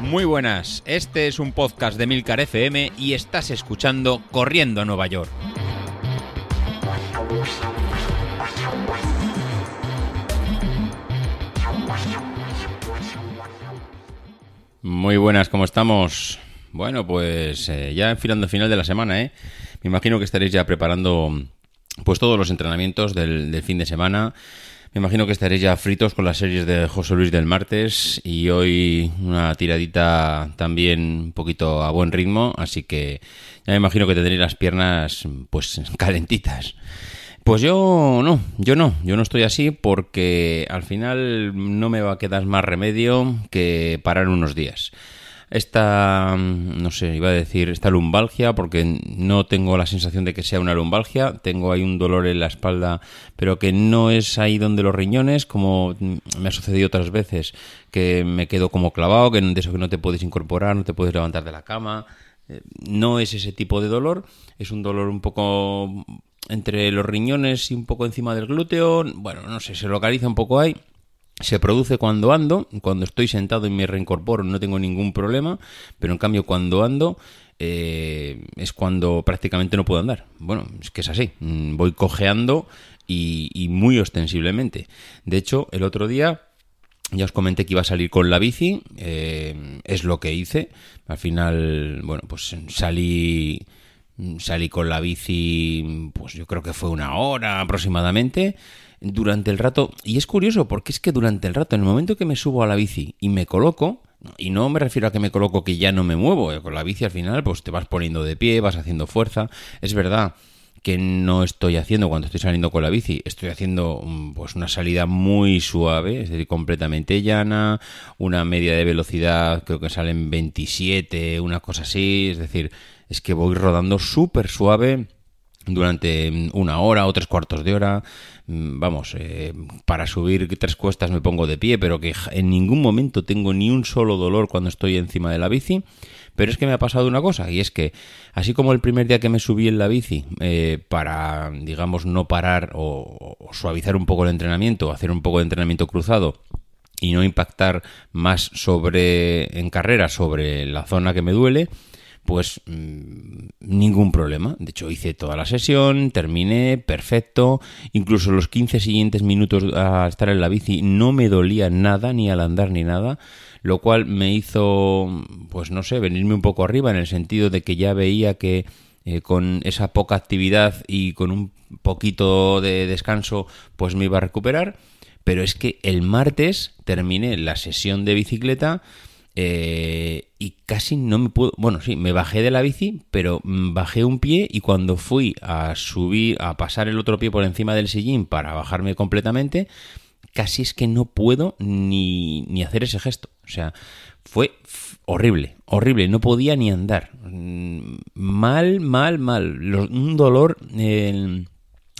Muy buenas, este es un podcast de Milcar FM y estás escuchando Corriendo a Nueva York. Muy buenas, ¿cómo estamos? Bueno, pues eh, ya enfilando final de la semana, ¿eh? Me imagino que estaréis ya preparando pues todos los entrenamientos del fin de semana. Me imagino que estaréis ya fritos con las series de José Luis del martes y hoy una tiradita también un poquito a buen ritmo, así que ya me imagino que tendréis las piernas pues calentitas. Pues yo no, yo no, yo no estoy así porque al final no me va a quedar más remedio que parar unos días. Esta, no sé, iba a decir, esta lumbalgia, porque no tengo la sensación de que sea una lumbalgia, tengo ahí un dolor en la espalda, pero que no es ahí donde los riñones, como me ha sucedido otras veces, que me quedo como clavado, que de eso que no te puedes incorporar, no te puedes levantar de la cama. Eh, no es ese tipo de dolor, es un dolor un poco entre los riñones y un poco encima del glúteo, bueno, no sé, se localiza un poco ahí. Se produce cuando ando, cuando estoy sentado y me reincorporo no tengo ningún problema, pero en cambio cuando ando eh, es cuando prácticamente no puedo andar. Bueno, es que es así, mm, voy cojeando y, muy ostensiblemente. De hecho, el otro día ya os comenté que iba a salir con la bici, eh, es lo que hice. Al final, bueno, pues salí salí con la bici, pues yo creo que fue una hora aproximadamente durante el rato. Y es curioso porque es que durante el rato, en el momento que me subo a la bici y me coloco, y no me refiero a que me coloco que ya no me muevo, eh, con la bici al final pues te vas poniendo de pie, vas haciendo fuerza. Es verdad que no estoy haciendo cuando estoy saliendo con la bici, estoy haciendo mm, pues una salida muy suave, es decir, completamente llana, una media de velocidad creo que salen 27, una cosa así, es decir, es que voy rodando súper suave durante mm, una hora o tres cuartos de hora. Mm, vamos, eh, para subir tres cuestas me pongo de pie, pero que en ningún momento tengo ni un solo dolor cuando estoy encima de la bici. Pero es que me ha pasado una cosa, y es que así como el primer día que me subí en la bici eh, para, digamos, no parar o, o suavizar un poco el entrenamiento, hacer un poco de entrenamiento cruzado, y no impactar más sobre en carrera sobre la zona que me duele, pues mm, ningún problema. De hecho, hice toda la sesión, terminé, perfecto. Incluso los 15 siguientes minutos a estar en la bici no me dolía nada, ni al andar ni nada. Lo cual me hizo, pues no sé, venirme un poco arriba en el sentido de que ya veía que eh, con esa poca actividad y con un poquito de descanso, pues me iba a recuperar. Pero es que el martes terminé la sesión de bicicleta eh, y casi no me puedo. Bueno, sí, me bajé de la bici, pero bajé un pie y cuando fui a subir, a pasar el otro pie por encima del sillín para bajarme completamente, casi es que no puedo ni, ni hacer ese gesto. O sea, fue horrible, horrible, no podía ni andar. Mm, mal, mal, mal. Un dolor en,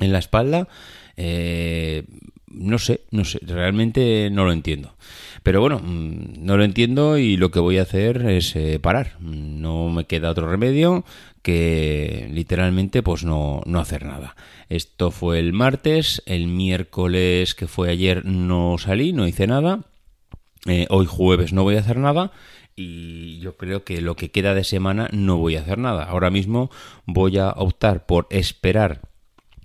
en la espalda. Eh, no sé, no sé, realmente no lo entiendo. Pero bueno, mm, no lo entiendo y lo que voy a hacer es eh, parar. No me queda otro remedio que literalmente pues no, no hacer nada. Esto fue el martes, el miércoles que fue ayer no salí, no hice nada. Eh, hoy jueves no voy a hacer nada y yo creo que lo que queda de semana no voy a hacer nada. Ahora mismo voy a optar por esperar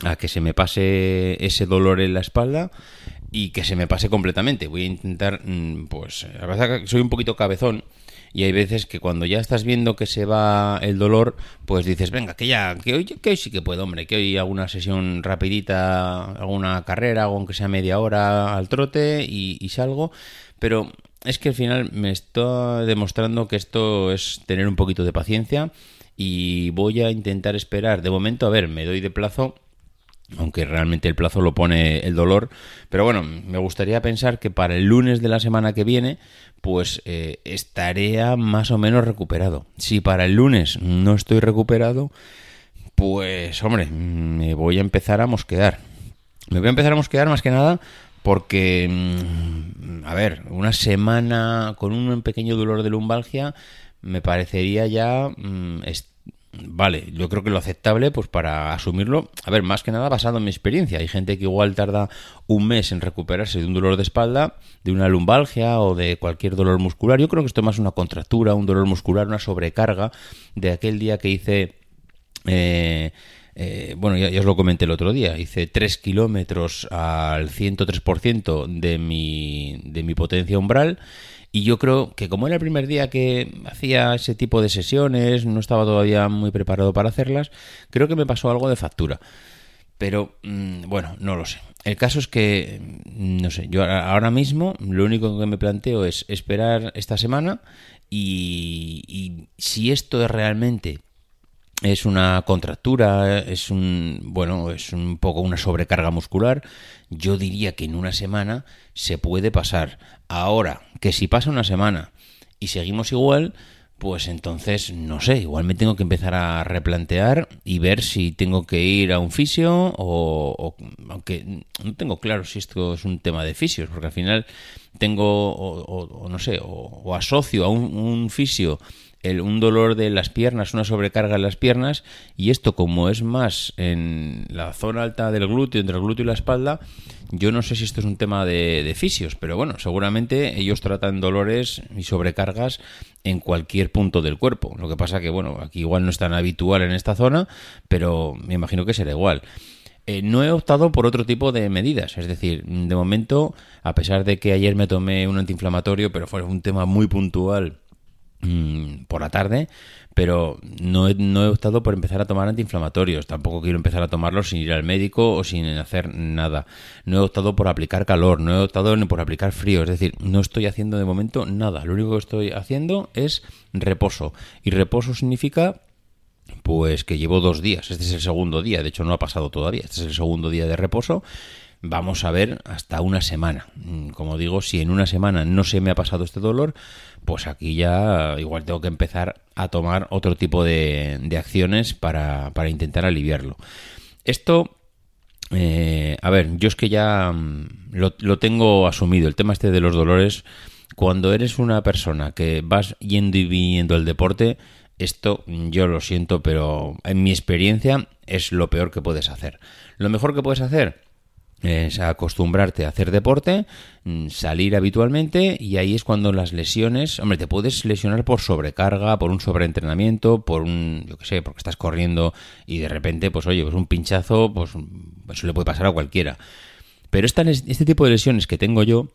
a que se me pase ese dolor en la espalda y que se me pase completamente. Voy a intentar, mm, pues, la verdad que soy un poquito cabezón y hay veces que cuando ya estás viendo que se va el dolor, pues dices, venga, que ya, que hoy, que hoy sí que puedo, hombre, que hoy hago una sesión rapidita, hago una carrera, aunque sea media hora al trote y, y salgo, pero es que al final me está demostrando que esto es tener un poquito de paciencia y voy a intentar esperar. De momento, a ver, me doy de plazo aunque realmente el plazo lo pone el dolor. Pero bueno, me gustaría pensar que para el lunes de la semana que viene, pues eh, estaré más o menos recuperado. Si para el lunes no estoy recuperado, pues hombre, me voy a empezar a mosquear. Me voy a empezar a mosquear más que nada porque, mm, a ver, una semana con un pequeño dolor de lumbalgia me parecería ya mm, vale, yo creo que lo aceptable, pues para asumirlo, a ver, más que nada basado en mi experiencia. Hay gente que igual tarda un mes en recuperarse de un dolor de espalda, de una lumbalgia o de cualquier dolor muscular. Yo creo que esto es más una contractura, un dolor muscular, una sobrecarga de aquel día que hice... Eh, eh, bueno, ya, os lo comenté el otro día, hice 3 kilómetros al 103% de mi, de mi potencia umbral y yo creo que como era el primer día que hacía ese tipo de sesiones, no estaba todavía muy preparado para hacerlas, creo que me pasó algo de factura. Pero mm, bueno, no lo sé. El caso es que, mm, no sé, yo ahora mismo lo único que me planteo es esperar esta semana y, y si esto es realmente es una contractura, es un bueno, es un poco una sobrecarga muscular. Yo diría que en una semana se puede pasar. Ahora, que si pasa una semana y seguimos igual, pues entonces no sé, igual me tengo que empezar a replantear y ver si tengo que ir a un fisio o, aunque no tengo claro si esto es un tema de fisios, porque al final tengo o, no sé, o, asocio a un fisio un dolor de las piernas, una sobrecarga en las piernas, y esto como es más en la zona alta del glúteo, entre el glúteo y la espalda, yo no sé si esto es un tema de, fisios, pero bueno, seguramente ellos tratan dolores y sobrecargas en cualquier punto del cuerpo. Lo que pasa que, bueno, aquí igual no es tan habitual en esta zona, pero me imagino que será igual. Eh, no he optado por otro tipo de medidas. Es decir, de momento, a pesar de que ayer me tomé un antiinflamatorio, pero fue un tema muy puntual Mm, por la tarde, pero no he, no he optado por empezar a tomar antiinflamatorios. Tampoco quiero empezar a tomarlos sin ir al médico o sin hacer nada. No he optado por aplicar calor, no he optado ni por aplicar frío. Es decir, no estoy haciendo de momento nada. Lo único que estoy haciendo es reposo. Y reposo significa pues que llevo dos días. Este es el segundo día. De hecho, no ha pasado todavía. Este es el segundo día de reposo vamos a ver hasta una semana. Mm, como digo, si en una semana no se me ha pasado este dolor, pues aquí ya igual tengo que empezar a tomar otro tipo de, acciones para, intentar aliviarlo. Esto, eh, a ver, yo es que ya mm, lo, lo tengo asumido, el tema este de los dolores, cuando eres una persona que vas yendo y viniendo el deporte, esto yo lo siento, pero en mi experiencia es lo peor que puedes hacer. Lo mejor que puedes hacer es acostumbrarte a hacer deporte, mm, salir habitualmente y ahí es cuando las lesiones, hombre, te puedes lesionar por sobrecarga, por un sobreentrenamiento, por un, yo qué sé, porque estás corriendo y de repente, pues oye, pues un pinchazo, pues eso le puede pasar a cualquiera. Pero este tipo de lesiones que tengo yo,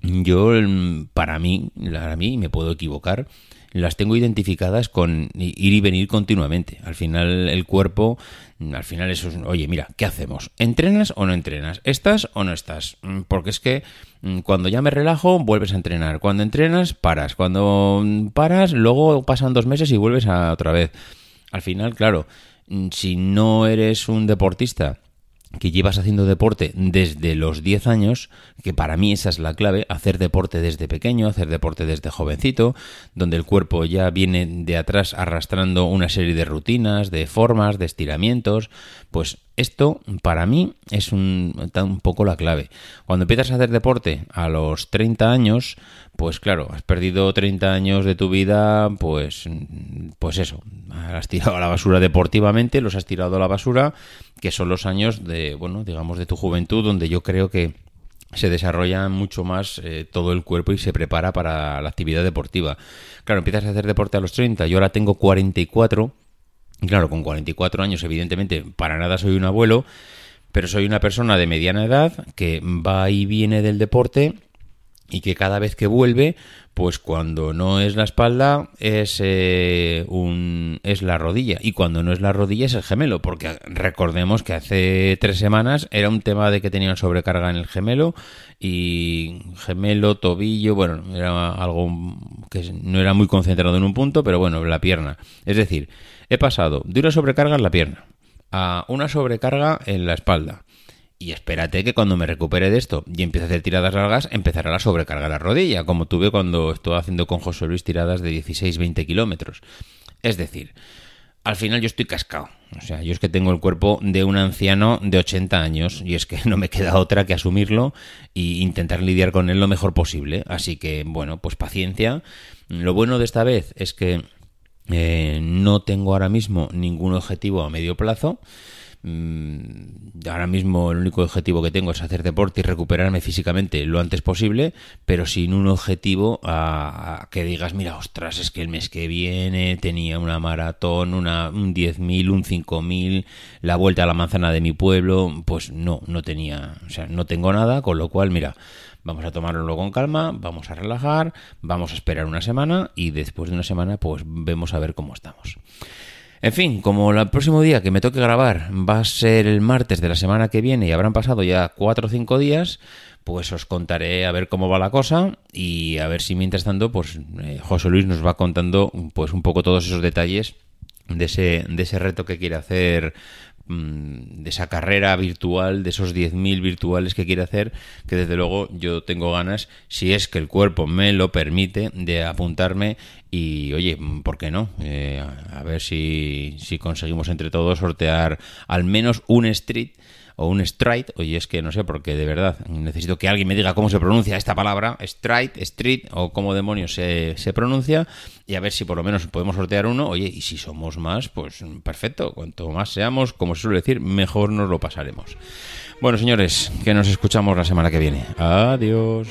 yo, mm, para mí, para mí, me puedo equivocar, las tengo identificadas con ir y venir continuamente. Al final el cuerpo, al final eso es, oye, mira, ¿qué hacemos? ¿Entrenas o no entrenas? ¿Estás o no estás? Mm, porque es que mm, cuando ya me relajo, vuelves a entrenar. Cuando entrenas, paras. Cuando mm, paras, luego pasan dos meses y vuelves a otra vez. Al final, claro, si no eres un deportista que llevas haciendo deporte desde los 10 años, que para mí esa es la clave, hacer deporte desde pequeño, hacer deporte desde jovencito, donde el cuerpo ya viene de atrás arrastrando una serie de rutinas, de formas, de estiramientos, pues esto para mí es un, poco la clave. Cuando empiezas a hacer deporte a los 30 años, pues claro, has perdido 30 años de tu vida, pues, pues eso, has tirado a la basura deportivamente, los has tirado a la basura, que son los años de, bueno, digamos, de tu juventud, donde yo creo que se desarrolla mucho más eh, todo el cuerpo y se prepara para la actividad deportiva. Claro, empiezas a hacer deporte a los 30, yo ahora tengo 44 Claro, con 44 años, evidentemente, para nada soy un abuelo, pero soy una persona de mediana edad que va y viene del deporte y que cada vez que vuelve, pues cuando no es la espalda es eh, un es la rodilla y cuando no es la rodilla es el gemelo, porque recordemos que hace tres semanas era un tema de que tenían sobrecarga en el gemelo y gemelo, tobillo, bueno, era algo que no era muy concentrado en un punto, pero bueno, la pierna. Es decir, he pasado de una sobrecarga en la pierna a una sobrecarga en la espalda y espérate que cuando me recupere de esto y empiece a hacer tiradas largas, empezará la sobrecarga la rodilla, como tuve cuando estuve haciendo con José Luis tiradas de 16-20 kilómetros. Es decir, al final yo estoy cascado. O sea, yo es que tengo el cuerpo de un anciano de 80 años y es que no me queda otra que asumirlo e intentar lidiar con él lo mejor posible. Así que, bueno, pues paciencia. Lo bueno de esta vez es que Eh, no tengo ahora mismo ningún objetivo a medio plazo. Mm, ahora mismo el único objetivo que tengo es hacer deporte y recuperarme físicamente lo antes posible, pero sin un objetivo a, que digas, mira, ostras, es que el mes que viene tenía una maratón, una, un 10.000, un 5.000, la vuelta a la manzana de mi pueblo, pues no, no tenía, o sea, no tengo nada, con lo cual, mira, vamos a tomarlo con calma, vamos a relajar, vamos a esperar una semana y después de una semana pues vemos a ver cómo estamos. En fin, como el próximo día que me toque grabar va a ser el martes de la semana que viene y habrán pasado ya cuatro o cinco días, pues os contaré a ver cómo va la cosa y a ver si mientras tanto, pues eh, José Luis nos va contando pues un poco todos esos detalles de ese, de ese reto que quiere hacer de esa carrera virtual, de esos 10.000 virtuales que quiere hacer, que desde luego yo tengo ganas, si es que el cuerpo me lo permite, de apuntarme y oye, ¿por qué no? Eh, a ver si, si conseguimos entre todos sortear al menos un street o un stride, oye, es que no sé, porque de verdad necesito que alguien me diga cómo se pronuncia esta palabra, stride, street, o cómo demonios se, se pronuncia, y a ver si por lo menos podemos sortear uno, oye, y si somos más, pues perfecto, cuanto más seamos, como se suele decir, mejor nos lo pasaremos. Bueno, señores, que nos escuchamos la semana que viene. Adiós.